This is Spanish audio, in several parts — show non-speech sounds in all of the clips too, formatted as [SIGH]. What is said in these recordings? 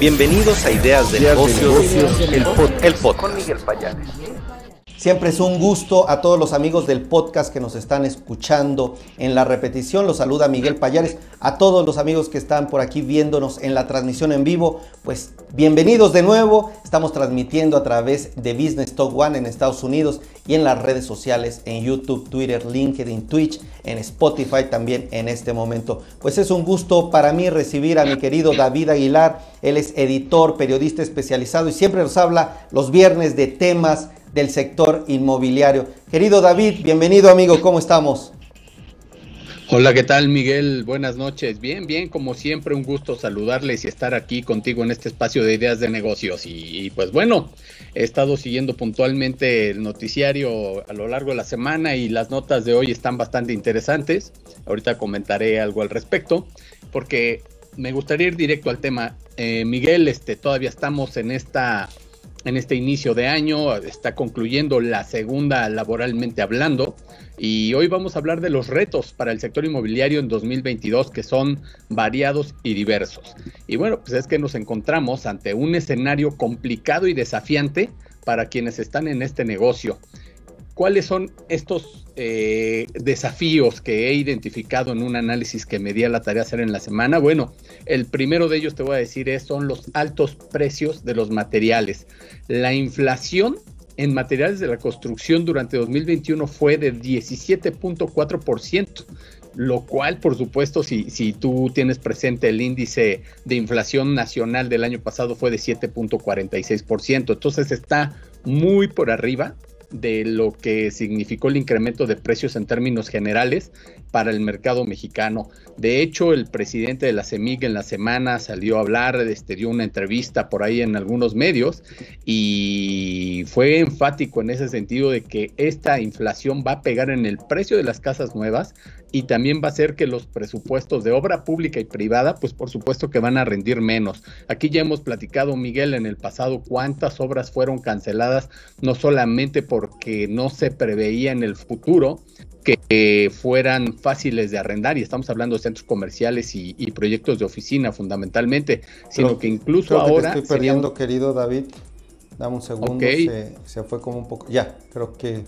Bienvenidos a Ideas de Negocios, el, podcast. Con Miguel Payares. Siempre es un gusto a todos los amigos del podcast que nos están escuchando en la repetición. Los saluda Miguel Payares. A todos los amigos que están por aquí viéndonos en la transmisión en vivo, pues bienvenidos de nuevo. Estamos transmitiendo a través de Business Talk One en Estados Unidos y en las redes sociales en YouTube, Twitter, LinkedIn, Twitch, en Spotify también en este momento. Pues es un gusto para mí recibir a mi querido David Aguilar. Él es editor, periodista especializado y siempre nos habla los viernes de temas del sector inmobiliario. Querido David, bienvenido amigo, ¿cómo estamos? Hola, ¿qué tal Miguel? Buenas noches. Bien, bien, como siempre, un gusto saludarles y estar aquí contigo en este espacio de ideas de negocios. Y, pues bueno, he estado siguiendo puntualmente el noticiario a lo largo de la semana y las notas de hoy están bastante interesantes. Ahorita comentaré algo al respecto, porque me gustaría ir directo al tema. Eh, Miguel, este, todavía estamos en esta en este inicio de año, está concluyendo la segunda laboralmente hablando y hoy vamos a hablar de los retos para el sector inmobiliario en 2022 que son variados y diversos. Y bueno, pues es que nos encontramos ante un escenario complicado y desafiante para quienes están en este negocio. ¿Cuáles son estos eh, desafíos que he identificado en un análisis que me di a la tarea hacer en la semana? Bueno, el primero de ellos te voy a decir es, son los altos precios de los materiales. La inflación en materiales de la construcción durante 2021 fue de 17.4%, lo cual, por supuesto, si, si tú tienes presente el índice de inflación nacional del año pasado fue de 7.46%, entonces está muy por arriba de lo que significó el incremento de precios en términos generales para el mercado mexicano. De hecho, el presidente de la CEMIG en la semana salió a hablar, este, dio una entrevista por ahí en algunos medios y fue enfático en ese sentido de que esta inflación va a pegar en el precio de las casas nuevas y también va a ser que los presupuestos de obra pública y privada, pues por supuesto que van a rendir menos. Aquí ya hemos platicado, Miguel, en el pasado cuántas obras fueron canceladas, no solamente porque no se preveía en el futuro que fueran fáciles de arrendar, y estamos hablando de centros comerciales y, proyectos de oficina fundamentalmente, sino que incluso ahora... estoy perdiendo, querido David. Dame un segundo, se, se fue como un poco... Ya, creo que...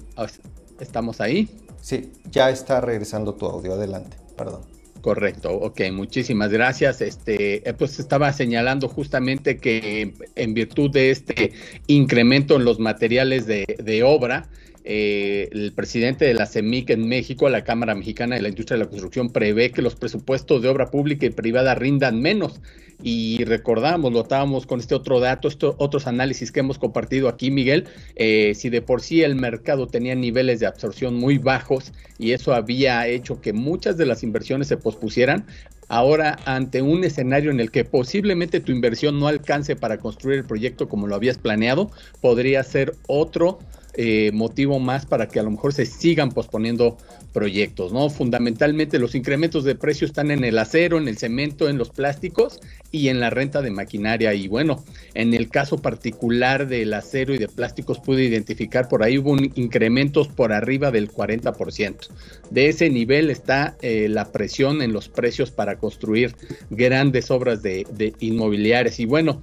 ¿Estamos ahí? Sí, ya está regresando tu audio. Adelante, perdón. Correcto, ok, muchísimas gracias. Este, eh, pues estaba señalando justamente que en virtud de este incremento en los materiales de, de obra, eh, el presidente de la CEMIC en México, la Cámara Mexicana de la Industria de la Construcción, prevé que los presupuestos de obra pública y privada rindan menos. Y recordamos, lo estábamos con este otro dato, estos otros análisis que hemos compartido aquí, Miguel, eh, si de por sí el mercado tenía niveles de absorción muy bajos y eso había hecho que muchas de las inversiones se pospusieran, ahora ante un escenario en el que posiblemente tu inversión no alcance para construir el proyecto como lo habías planeado, podría ser otro eh, motivo más para que a lo mejor se sigan posponiendo proyectos, ¿no? Fundamentalmente los incrementos de precio están en el acero, en el cemento, en los plásticos y en la renta de maquinaria. Y bueno, en el caso particular del acero y de plásticos pude identificar por ahí hubo incrementos por arriba del 40%. De ese nivel está eh, la presión en los precios para construir grandes obras de, de inmobiliarias. Y bueno,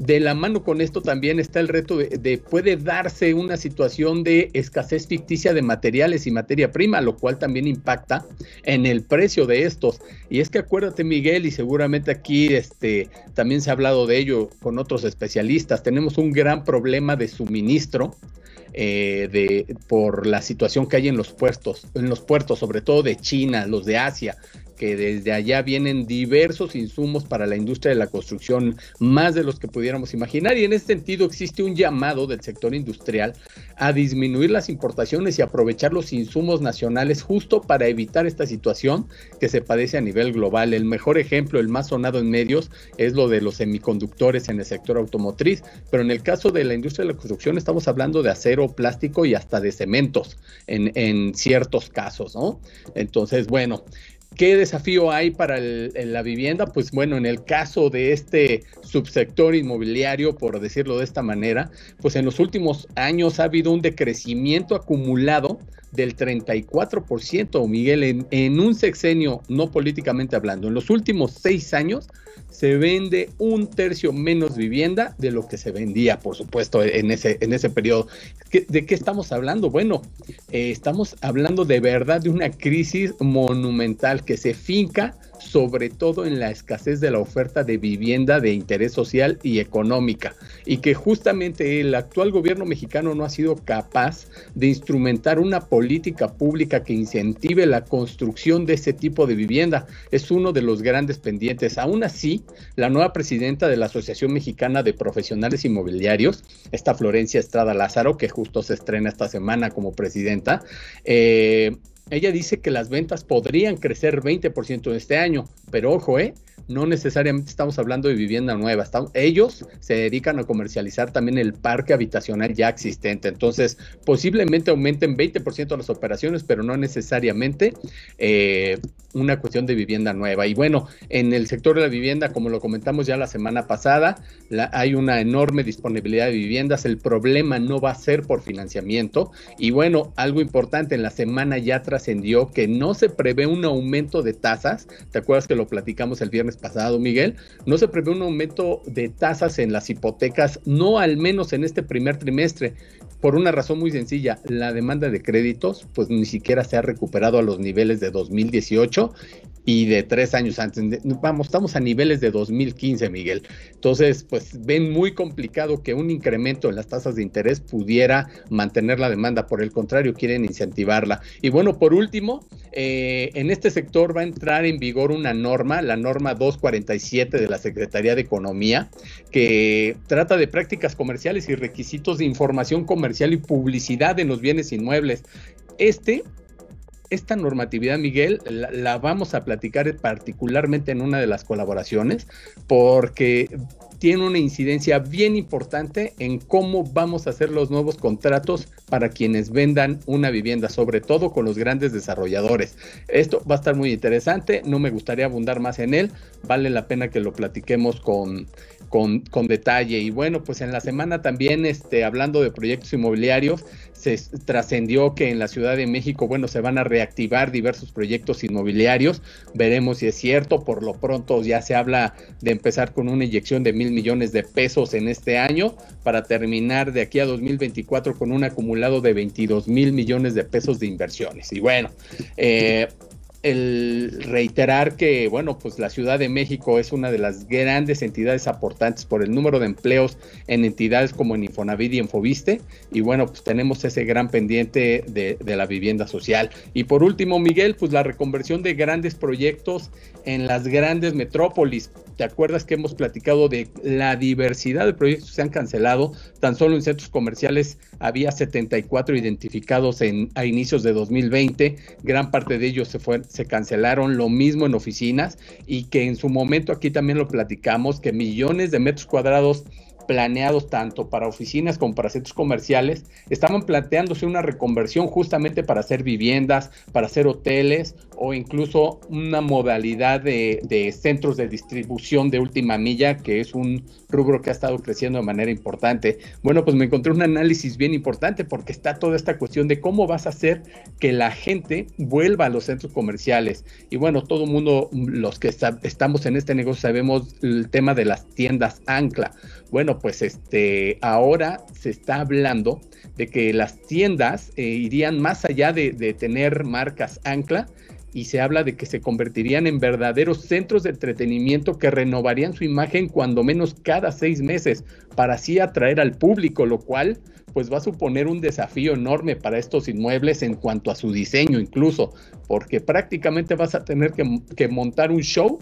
de la mano con esto también está el reto de, puede darse una situación de escasez ficticia de materiales y materia prima, lo cual también impacta en el precio de estos. Y es que acuérdate Miguel, y seguramente aquí este, también se ha hablado de ello con otros especialistas, tenemos un gran problema de suministro. Eh, de, por la situación que hay en los puertos, en los puertos, sobre todo de China, los de Asia, que desde allá vienen diversos insumos para la industria de la construcción, más de los que pudiéramos imaginar. Y en ese sentido existe un llamado del sector industrial a disminuir las importaciones y aprovechar los insumos nacionales justo para evitar esta situación que se padece a nivel global. El mejor ejemplo, el más sonado en medios, es lo de los semiconductores en el sector automotriz, pero en el caso de la industria de la construcción estamos hablando de acero, plástico y hasta de cementos en, en ciertos casos, ¿no? Entonces, bueno, ¿Qué desafío hay para la vivienda? Pues bueno, en el caso de este subsector inmobiliario, por decirlo de esta manera, pues en los últimos años ha habido un decrecimiento acumulado del 34%, Miguel, en, un sexenio, no políticamente hablando. En los últimos seis años se vende un tercio menos vivienda de lo que se vendía, por supuesto, en ese, en ese periodo. ¿De qué estamos hablando? Bueno, eh, estamos hablando de verdad de una crisis monumental que se finca sobre todo en la escasez de la oferta de vivienda de interés social y económica, y que justamente el actual gobierno mexicano no ha sido capaz de instrumentar una política pública que incentive la construcción de ese tipo de vivienda. Es uno de los grandes pendientes. Aún así, la nueva presidenta de la Asociación Mexicana de Profesionales Inmobiliarios, esta Florencia Estrada Lázaro, que justo se estrena esta semana como presidenta, eh, ella dice que las ventas podrían crecer 20% este año, pero ojo, ¿eh? No necesariamente estamos hablando de vivienda nueva. ellos se dedican a comercializar también el parque habitacional ya existente. Entonces, posiblemente aumenten 20% las operaciones, pero no necesariamente eh, una cuestión de vivienda nueva. Y bueno, en el sector de la vivienda, como lo comentamos ya la semana pasada, hay una enorme disponibilidad de viviendas. El problema no va a ser por financiamiento. Y bueno, algo importante, en la semana ya trascendió que no se prevé un aumento de tasas. ¿Te acuerdas que lo platicamos el pasado, Miguel, no se prevé un aumento de tasas en las hipotecas, no al menos en este primer trimestre, por una razón muy sencilla, la demanda de créditos pues ni siquiera se ha recuperado a los niveles de 2018 y de tres años antes. Vamos, estamos a niveles de 2015, Miguel. Entonces, pues ven muy complicado que un incremento en las tasas de interés pudiera mantener la demanda. Por el contrario, quieren incentivarla. Y bueno, por último, eh, en este sector va a entrar en vigor una norma, la norma 247 de la Secretaría de Economía, que trata de prácticas comerciales y requisitos de información comercial y publicidad en los bienes inmuebles. Este esta normatividad, Miguel, la, vamos a platicar particularmente en una de las colaboraciones, porque tiene una incidencia bien importante en cómo vamos a hacer los nuevos contratos para quienes vendan una vivienda, sobre todo con los grandes desarrolladores. Esto va a estar muy interesante, no me gustaría abundar más en él, vale la pena que lo platiquemos con, con, detalle. Y bueno, pues en la semana también, este, hablando de proyectos inmobiliarios, se trascendió que en la Ciudad de México, bueno, se van a reactivar diversos proyectos inmobiliarios. Veremos si es cierto. Por lo pronto ya se habla de empezar con una inyección de mil millones de pesos en este año para terminar de aquí a 2024 con un acumulado de 22 mil millones de pesos de inversiones. Y bueno, eh, el reiterar que, bueno, pues la Ciudad de México es una de las grandes entidades aportantes por el número de empleos en entidades como en Infonavit y en Fobiste. Y bueno, pues tenemos ese gran pendiente de, la vivienda social. Y por último, Miguel, pues la reconversión de grandes proyectos en las grandes metrópolis. ¿Te acuerdas que hemos platicado de la diversidad de proyectos que se han cancelado? Tan solo en centros comerciales había 74 identificados en, a inicios de 2020. Gran parte de ellos se, fue, se cancelaron. Lo mismo en oficinas y que en su momento aquí también lo platicamos, que millones de metros cuadrados planeados tanto para oficinas como para centros comerciales, estaban planteándose una reconversión justamente para hacer viviendas, para hacer hoteles o incluso una modalidad de, centros de distribución de última milla, que es un rubro que ha estado creciendo de manera importante. Bueno, pues me encontré un análisis bien importante porque está toda esta cuestión de cómo vas a hacer que la gente vuelva a los centros comerciales. Y bueno, todo el mundo, los que estamos en este negocio, sabemos el tema de las tiendas ancla. Bueno, pues este, ahora se está hablando de que las tiendas eh, irían más allá de, de tener marcas ancla y se habla de que se convertirían en verdaderos centros de entretenimiento que renovarían su imagen cuando menos cada seis meses para así atraer al público, lo cual pues va a suponer un desafío enorme para estos inmuebles en cuanto a su diseño incluso, porque prácticamente vas a tener que, que montar un show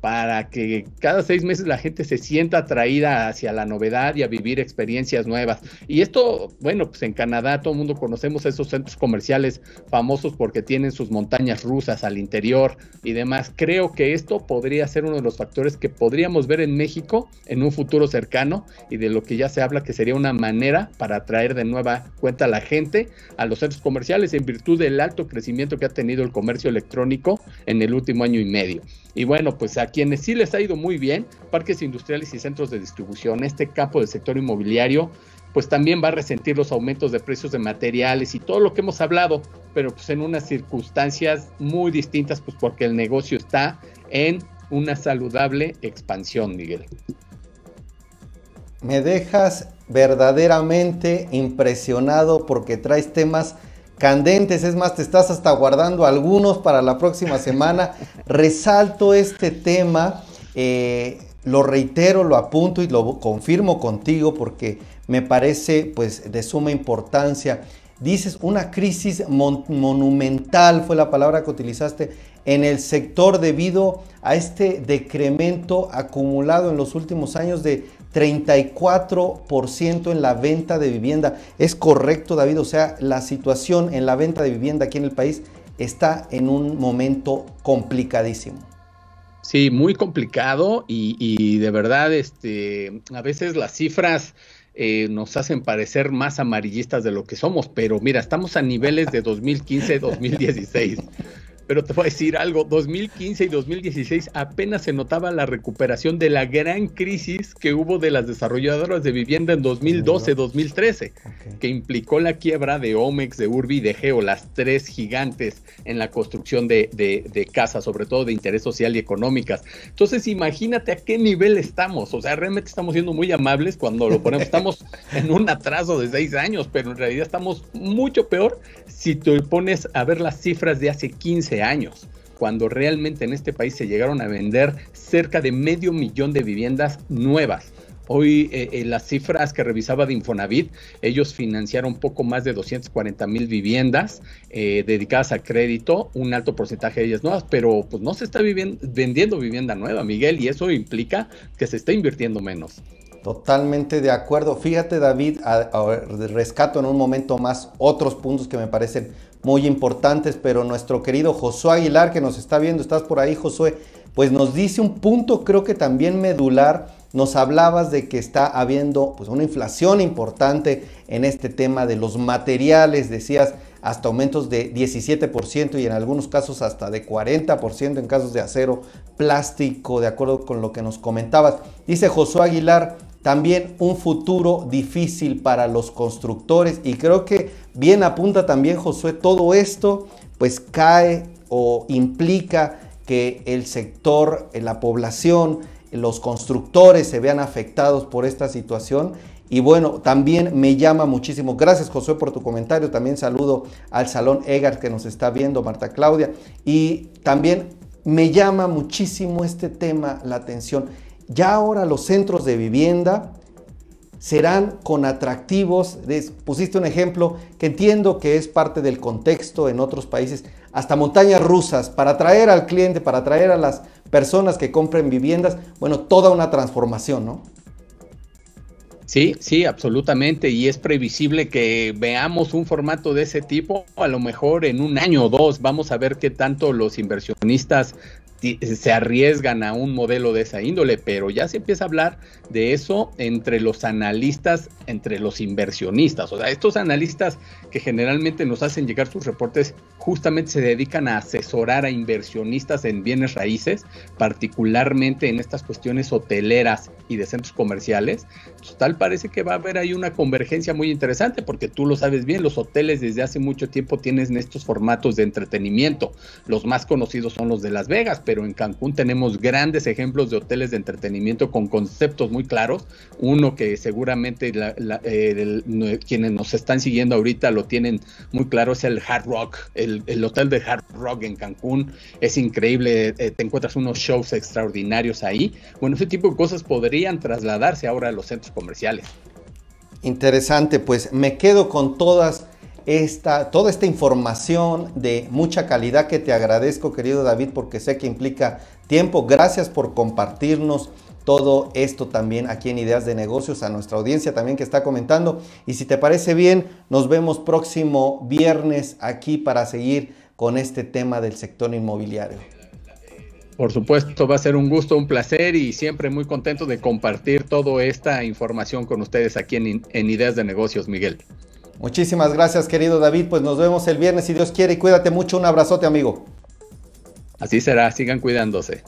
para que cada seis meses la gente se sienta atraída hacia la novedad y a vivir experiencias nuevas. Y esto, bueno, pues en Canadá todo el mundo conocemos esos centros comerciales famosos porque tienen sus montañas rusas al interior y demás. Creo que esto podría ser uno de los factores que podríamos ver en México en un futuro cercano y de lo que ya se habla que sería una manera para atraer de nueva cuenta a la gente a los centros comerciales en virtud del alto crecimiento que ha tenido el comercio electrónico en el último año y medio. Y bueno, pues a quienes sí les ha ido muy bien, parques industriales y centros de distribución, este campo del sector inmobiliario pues también va a resentir los aumentos de precios de materiales y todo lo que hemos hablado, pero pues en unas circunstancias muy distintas, pues porque el negocio está en una saludable expansión, Miguel. Me dejas verdaderamente impresionado porque traes temas candentes, es más, te estás hasta guardando algunos para la próxima semana. [LAUGHS] Resalto este tema, eh, lo reitero, lo apunto y lo confirmo contigo porque me parece pues de suma importancia. Dices una crisis monumental fue la palabra que utilizaste en el sector debido a este decremento acumulado en los últimos años de 34% en la venta de vivienda. ¿Es correcto, David? O sea, la situación en la venta de vivienda aquí en el país está en un momento complicadísimo. Sí, muy complicado y, de verdad, este, a veces las cifras eh, nos hacen parecer más amarillistas de lo que somos, pero mira, estamos a niveles de 2015-2016. Pero te voy a decir algo, 2015 y 2016 apenas se notaba la recuperación de la gran crisis que hubo de las desarrolladoras de vivienda en 2012-2013, que implicó la quiebra de Omex, de Urbi y de Geo, las tres gigantes en la construcción de, de casas, sobre todo de interés social y económicas. Entonces imagínate a qué nivel estamos, o sea, realmente estamos siendo muy amables cuando lo ponemos, estamos [LAUGHS] en un atraso de seis años, pero en realidad estamos mucho peor si te pones a ver las cifras de hace 15 años, cuando realmente en este país se llegaron a vender cerca de medio millón de viviendas nuevas. Hoy eh, eh, las cifras que revisaba de Infonavit, ellos financiaron poco más de 240 mil viviendas eh, dedicadas a crédito, un alto porcentaje de ellas nuevas, pero pues no se está vendiendo vivienda nueva, Miguel, y eso implica que se está invirtiendo menos. Totalmente de acuerdo. Fíjate, David, rescato en un momento más otros puntos que me parecen muy importantes, pero nuestro querido Josué Aguilar, que nos está viendo, estás por ahí, Josué, pues nos dice un punto, creo que también medular. Nos hablabas de que está habiendo pues, una inflación importante en este tema de los materiales, decías hasta aumentos de 17% y en algunos casos hasta de 40% en casos de acero, plástico, de acuerdo con lo que nos comentabas. Dice Josué Aguilar, también un futuro difícil para los constructores y creo que bien apunta también Josué, todo esto pues cae o implica que el sector, la población, los constructores se vean afectados por esta situación. Y bueno, también me llama muchísimo. Gracias Josué por tu comentario. También saludo al Salón Egar que nos está viendo, Marta Claudia. Y también me llama muchísimo este tema la atención ya ahora los centros de vivienda serán con atractivos, pusiste un ejemplo que entiendo que es parte del contexto en otros países, hasta montañas rusas, para atraer al cliente, para atraer a las personas que compren viviendas, bueno, toda una transformación, ¿no? Sí, sí, absolutamente. Y es previsible que veamos un formato de ese tipo. A lo mejor en un año o dos vamos a ver qué tanto los inversionistas se arriesgan a un modelo de esa índole, pero ya se empieza a hablar de eso entre los analistas, entre los inversionistas. O sea, estos analistas que generalmente nos hacen llegar sus reportes justamente se dedican a asesorar a inversionistas en bienes raíces, particularmente en estas cuestiones hoteleras y de centros comerciales. tal parece que va a haber ahí una convergencia muy interesante, porque tú lo sabes bien, los hoteles desde hace mucho tiempo tienen estos formatos de entretenimiento. Los más conocidos son los de Las Vegas, pero en Cancún tenemos grandes ejemplos de hoteles de entretenimiento con conceptos muy claros. Uno que seguramente eh, quienes nos están siguiendo ahorita lo tienen muy claro es el Hard Rock, el, hotel de Hard Rock en Cancún. Es increíble, eh, te encuentras unos shows extraordinarios ahí. Bueno, ese tipo de cosas podrían trasladarse ahora a los centros comerciales. Interesante, pues me quedo con todas esta, toda esta información de mucha calidad que te agradezco, querido David, porque sé que implica tiempo. Gracias por compartirnos todo esto también aquí en Ideas de Negocios, a nuestra audiencia también que está comentando. Y si te parece bien, nos vemos próximo viernes aquí para seguir con este tema del sector inmobiliario. Por supuesto, va a ser un gusto, un placer y siempre muy contento de compartir toda esta información con ustedes aquí en, en Ideas de Negocios, Miguel. Muchísimas gracias, querido David. Pues nos vemos el viernes si Dios quiere y cuídate mucho. Un abrazote, amigo. Así será, sigan cuidándose.